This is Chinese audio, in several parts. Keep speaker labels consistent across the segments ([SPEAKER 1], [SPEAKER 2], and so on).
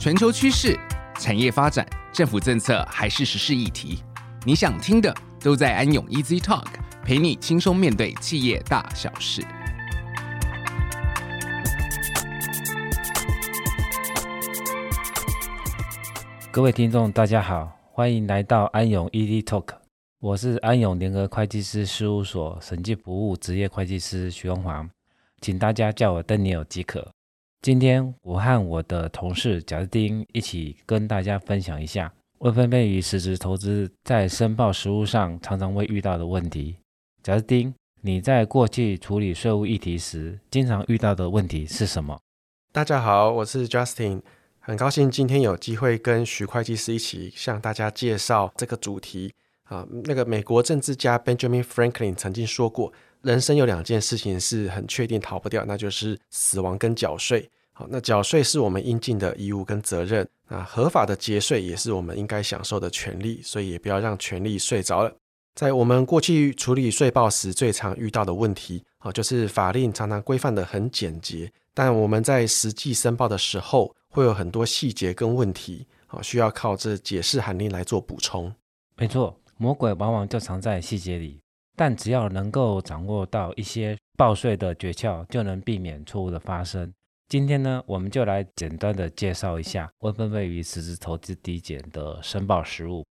[SPEAKER 1] 全球趋势、产业发展、政府政策还是时事议题，你想听的都在安永 Easy Talk，陪你轻松面对企业大小事。
[SPEAKER 2] 各位听众，大家好，欢迎来到安永 Easy Talk，我是安永联合会计师事务所审计服务职业会计师徐荣华，请大家叫我邓尼尔即可。今天我和我的同事贾斯汀一起跟大家分享一下未分配于实质投资在申报实务上常常会遇到的问题。贾斯汀，你在过去处理税务议题时，经常遇到的问题是什么？
[SPEAKER 3] 大家好，我是 Justin。很高兴今天有机会跟徐会计师一起向大家介绍这个主题啊。那个美国政治家 Benjamin Franklin 曾经说过，人生有两件事情是很确定逃不掉，那就是死亡跟缴税。好，那缴税是我们应尽的义务跟责任，那合法的节税也是我们应该享受的权利，所以也不要让权利睡着了。在我们过去处理税报时，最常遇到的问题啊，就是法令常常规范得很简洁，但我们在实际申报的时候，会有很多细节跟问题，啊，需要靠这解释函令来做补充。
[SPEAKER 2] 没错，魔鬼往往就藏在细节里，但只要能够掌握到一些报税的诀窍，就能避免错误的发生。今天呢，我们就来简单的介绍一下未分配于实质投资抵减的申报实务。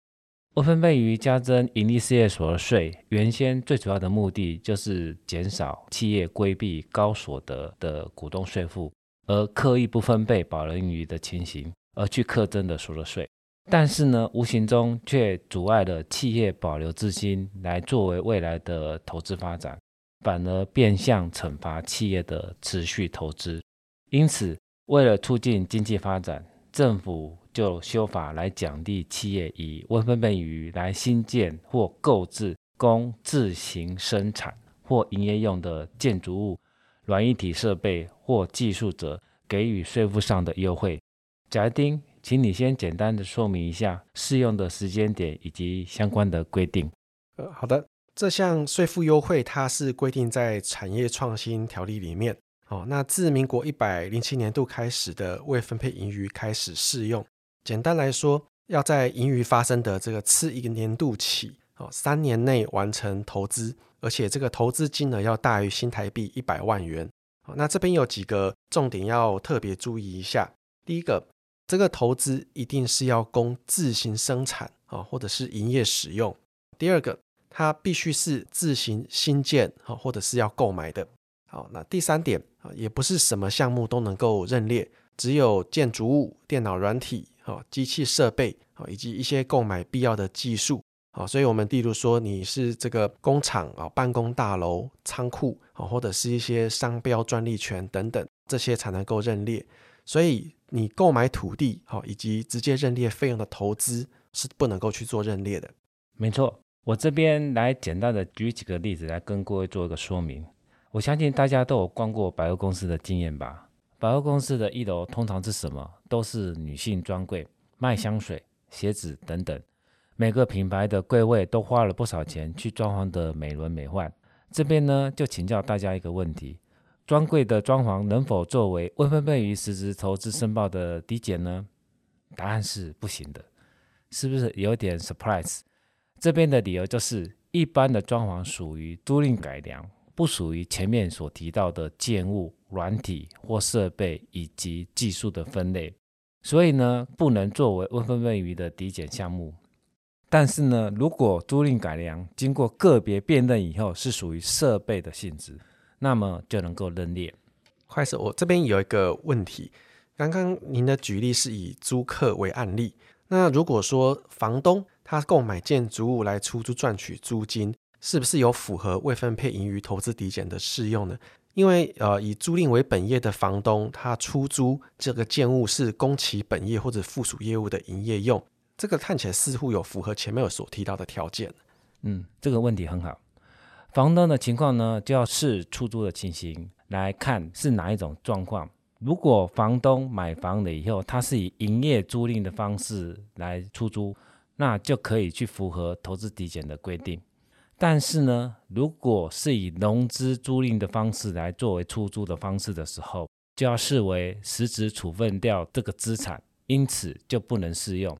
[SPEAKER 2] 未分配于加征盈利事业所得税，原先最主要的目的就是减少企业规避高所得的股东税负。而刻意不分配保留盈余的情形，而去课征的所得税，但是呢，无形中却阻碍了企业保留资金来作为未来的投资发展，反而变相惩罚企业的持续投资。因此，为了促进经济发展，政府就修法来奖励企业以未分配余来新建或购置供自行生产或营业用的建筑物。软硬体设备或技术者给予税负上的优惠。贾斯汀，请你先简单的说明一下适用的时间点以及相关的规定。
[SPEAKER 3] 呃，好的，这项税负优惠它是规定在产业创新条例里面。哦，那自民国一百零七年度开始的未分配盈余开始适用。简单来说，要在盈余发生的这个次一个年度起，哦，三年内完成投资。而且这个投资金额要大于新台币一百万元。好，那这边有几个重点要特别注意一下。第一个，这个投资一定是要供自行生产啊，或者是营业使用。第二个，它必须是自行新建啊，或者是要购买的。好，那第三点啊，也不是什么项目都能够认列，只有建筑物、电脑软体、啊机器设备啊，以及一些购买必要的技术。啊，所以我们例如说你是这个工厂啊、办公大楼、仓库啊，或者是一些商标专利权等等，这些才能够认列。所以你购买土地好，以及直接认列费用的投资是不能够去做认列的。
[SPEAKER 2] 没错，我这边来简单的举几个例子来跟各位做一个说明。我相信大家都有逛过百货公司的经验吧？百货公司的一楼通常是什么？都是女性专柜，卖香水、鞋子等等。每个品牌的柜位都花了不少钱去装潢的美轮美奂。这边呢，就请教大家一个问题：专柜的装潢能否作为未分配于实质投资申报的抵减呢？答案是不行的，是不是有点 surprise？这边的理由就是，一般的装潢属于租赁改良，不属于前面所提到的建物、软体或设备以及技术的分类，所以呢，不能作为未分配于的抵减项目。但是呢，如果租赁改良经过个别辨认以后是属于设备的性质，那么就能够认列。
[SPEAKER 3] 快手，我这边有一个问题，刚刚您的举例是以租客为案例，那如果说房东他购买建筑物来出租赚取租金，是不是有符合未分配盈余投资抵减的适用呢？因为呃，以租赁为本业的房东，他出租这个建物是供其本业或者附属业务的营业用。这个看起来似乎有符合前面有所提到的条件。
[SPEAKER 2] 嗯，这个问题很好。房东的情况呢，就要视出租的情形来看是哪一种状况。如果房东买房了以后，他是以营业租赁的方式来出租，那就可以去符合投资抵减的规定。但是呢，如果是以融资租赁的方式来作为出租的方式的时候，就要视为实质处分掉这个资产。因此就不能适用。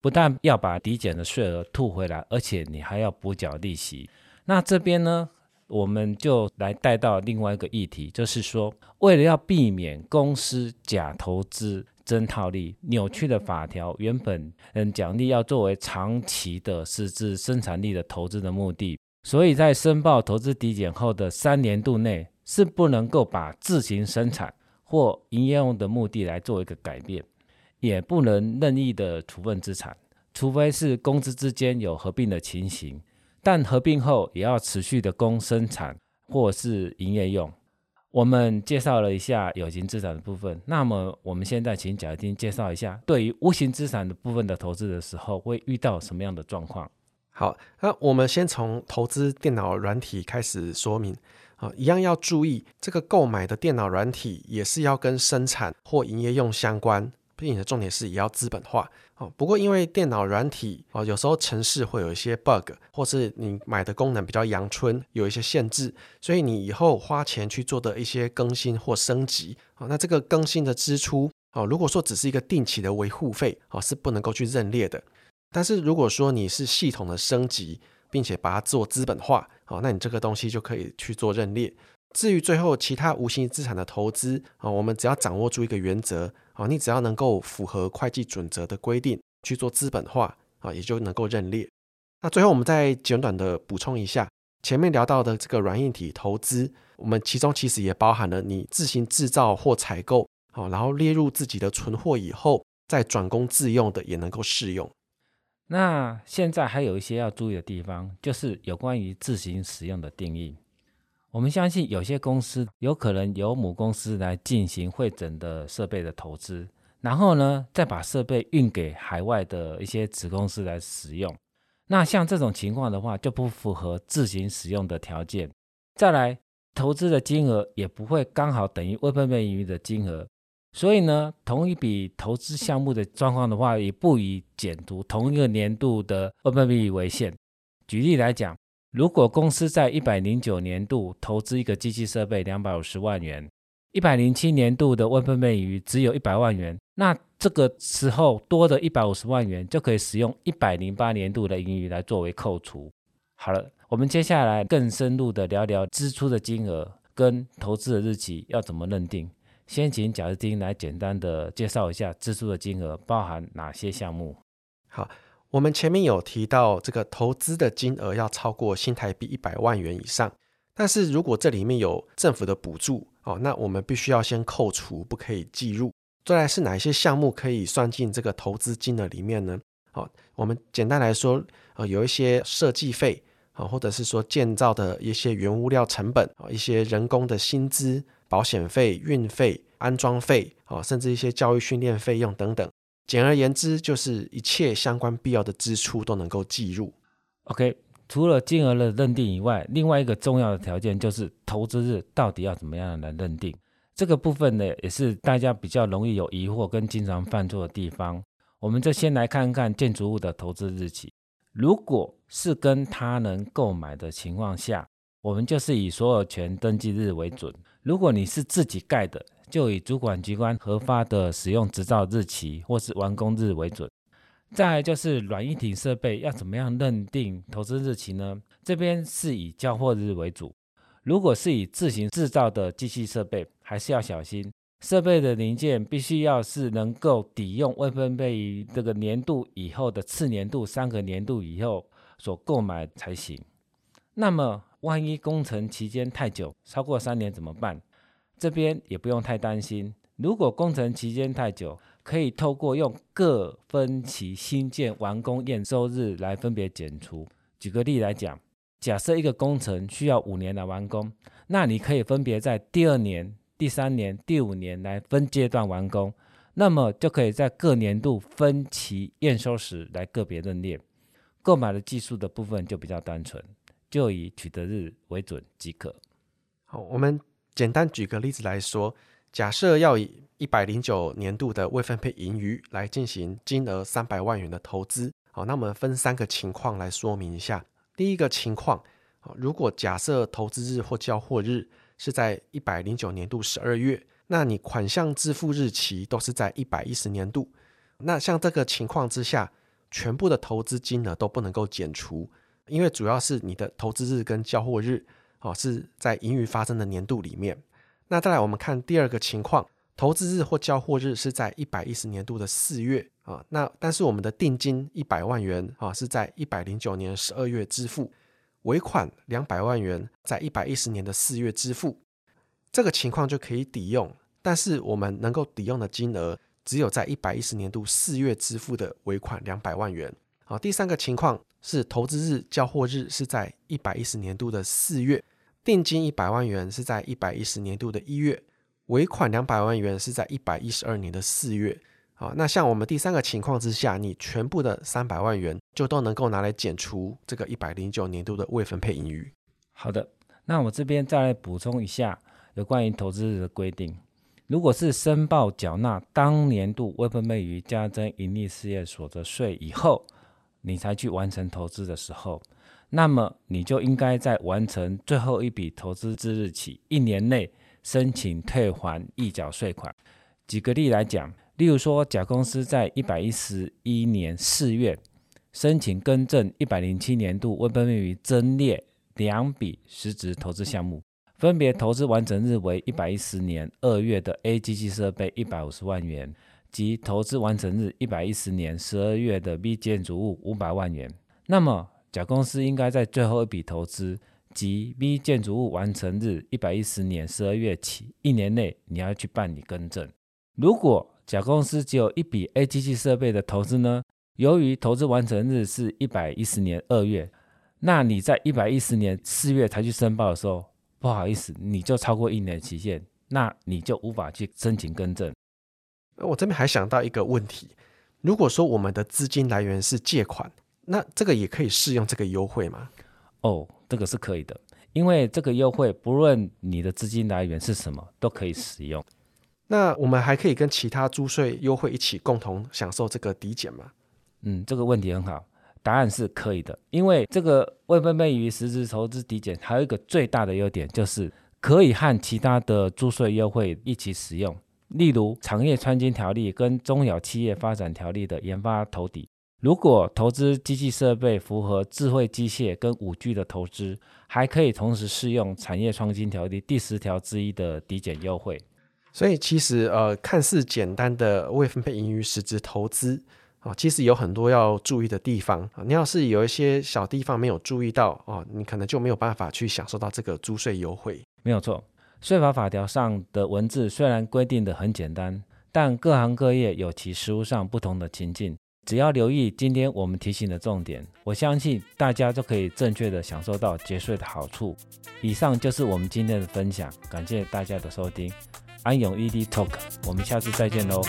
[SPEAKER 2] 不但要把抵减的税额吐回来，而且你还要补缴利息。那这边呢，我们就来带到另外一个议题，就是说，为了要避免公司假投资真套利，扭曲的法条，原本嗯奖励要作为长期的实质生产力的投资的目的，所以在申报投资抵减后的三年度内，是不能够把自行生产或营业用的目的来做一个改变，也不能任意的处分资产，除非是公司之间有合并的情形。但合并后也要持续的供生产或是营业用。我们介绍了一下有形资产的部分，那么我们现在请贾斯汀介绍一下，对于无形资产的部分的投资的时候，会遇到什么样的状况？
[SPEAKER 3] 好，那我们先从投资电脑软体开始说明。啊，一样要注意，这个购买的电脑软体也是要跟生产或营业用相关。并且重点是也要资本化哦。不过因为电脑软体哦，有时候程式会有一些 bug，或是你买的功能比较阳春，有一些限制，所以你以后花钱去做的一些更新或升级哦，那这个更新的支出哦，如果说只是一个定期的维护费哦，是不能够去认列的。但是如果说你是系统的升级，并且把它做资本化哦，那你这个东西就可以去做认列。至于最后其他无形资产的投资啊，我们只要掌握住一个原则啊，你只要能够符合会计准则的规定去做资本化啊，也就能够认列。那最后我们再简短的补充一下，前面聊到的这个软硬体投资，我们其中其实也包含了你自行制造或采购好，然后列入自己的存货以后再转供自用的，也能够适用。
[SPEAKER 2] 那现在还有一些要注意的地方，就是有关于自行使用的定义。我们相信有些公司有可能由母公司来进行会诊的设备的投资，然后呢，再把设备运给海外的一些子公司来使用。那像这种情况的话，就不符合自行使用的条件。再来，投资的金额也不会刚好等于未分配盈余的金额。所以呢，同一笔投资项目的状况的话，也不以检读同一个年度的未分配盈余为限。举例来讲。如果公司在一百零九年度投资一个机器设备两百五十万元，一百零七年度的温分配盈余只有一百万元，那这个时候多的一百五十万元就可以使用一百零八年度的盈余来作为扣除。好了，我们接下来更深入的聊聊支出的金额跟投资的日期要怎么认定。先请贾斯汀来简单的介绍一下支出的金额包含哪些项目。
[SPEAKER 3] 好。我们前面有提到，这个投资的金额要超过新台币一百万元以上。但是如果这里面有政府的补助哦，那我们必须要先扣除，不可以计入。再来是哪一些项目可以算进这个投资金额里面呢？哦，我们简单来说，呃，有一些设计费啊，或者是说建造的一些原物料成本啊，一些人工的薪资、保险费、运费、安装费啊，甚至一些教育训练费用等等。简而言之，就是一切相关必要的支出都能够计入。
[SPEAKER 2] OK，除了金额的认定以外，另外一个重要的条件就是投资日到底要怎么样来认定。这个部分呢，也是大家比较容易有疑惑跟经常犯错的地方。我们就先来看看建筑物的投资日期。如果是跟他人购买的情况下，我们就是以所有权登记日为准。如果你是自己盖的，就以主管机关核发的使用执照日期或是完工日为准。再来就是软硬体设备要怎么样认定投资日期呢？这边是以交货日为主。如果是以自行制造的机器设备，还是要小心，设备的零件必须要是能够抵用未分配于这个年度以后的次年度三个年度以后所购买才行。那么万一工程期间太久，超过三年怎么办？这边也不用太担心，如果工程期间太久，可以透过用各分期新建完工验收日来分别减除。举个例来讲，假设一个工程需要五年来完工，那你可以分别在第二年、第三年、第五年来分阶段完工，那么就可以在各年度分期验收时来个别认列。购买的技术的部分就比较单纯，就以取得日为准即可。
[SPEAKER 3] 好，我们。简单举个例子来说，假设要以一百零九年度的未分配盈余来进行金额三百万元的投资，好，那我们分三个情况来说明一下。第一个情况，如果假设投资日或交货日是在一百零九年度十二月，那你款项支付日期都是在一百一十年度，那像这个情况之下，全部的投资金额都不能够减除，因为主要是你的投资日跟交货日哦是在盈余发生的年度里面。那再来我们看第二个情况，投资日或交货日是在一百一十年度的四月啊，那但是我们的定金一百万元啊是在一百零九年十二月支付，尾款两百万元在一百一十年的四月支付，这个情况就可以抵用。但是我们能够抵用的金额只有在一百一十年度四月支付的尾款两百万元。好，第三个情况是投资日交货日是在一百一十年度的四月，定金一百万元是在一百一十年度的一月，尾款两百万元是在一百一十二年的四月。好，那像我们第三个情况之下，你全部的三百万元就都能够拿来减除这个一百零九年度的未分配盈余。
[SPEAKER 2] 好的，那我这边再来补充一下有关于投资日的规定。如果是申报缴纳当年度未分配盈余加征营利事业所得税以后，你才去完成投资的时候，那么你就应该在完成最后一笔投资之日起一年内申请退还预缴税款。举个例来讲，例如说甲公司在一百一十一年四月申请更正一百零七年度未分配于增列两笔实质投资项目。分别投资完成日为一百一十年二月的 A 机器设备一百五十万元，及投资完成日一百一十年十二月的 B 建筑物五百万元。那么甲公司应该在最后一笔投资及 B 建筑物完成日一百一十年十二月起一年内，你要去办理更正。如果甲公司只有一笔 A 机器设备的投资呢？由于投资完成日是一百一十年二月，那你在一百一十年四月才去申报的时候，不好意思，你就超过一年期限，那你就无法去申请更正。
[SPEAKER 3] 我这边还想到一个问题，如果说我们的资金来源是借款，那这个也可以适用这个优惠吗？
[SPEAKER 2] 哦，这个是可以的，因为这个优惠不论你的资金来源是什么，都可以使用。
[SPEAKER 3] 那我们还可以跟其他租税优惠一起共同享受这个抵减吗？
[SPEAKER 2] 嗯，这个问题很好。答案是可以的，因为这个未分配盈余实质投资抵减还有一个最大的优点，就是可以和其他的租税优惠一起使用。例如，产业创新条例跟中小企业发展条例的研发投抵，如果投资机器设备符合智慧机械跟五 G 的投资，还可以同时适用产业创新条例第十条之一的抵减优惠。
[SPEAKER 3] 所以，其实呃，看似简单的未分配盈余实质投资。哦，其实有很多要注意的地方啊。你要是有一些小地方没有注意到哦，你可能就没有办法去享受到这个租税优惠。
[SPEAKER 2] 没有错，税法法条上的文字虽然规定的很简单，但各行各业有其实务上不同的情境。只要留意今天我们提醒的重点，我相信大家都可以正确的享受到节税的好处。以上就是我们今天的分享，感谢大家的收听，安永 ED Talk，我们下次再见喽。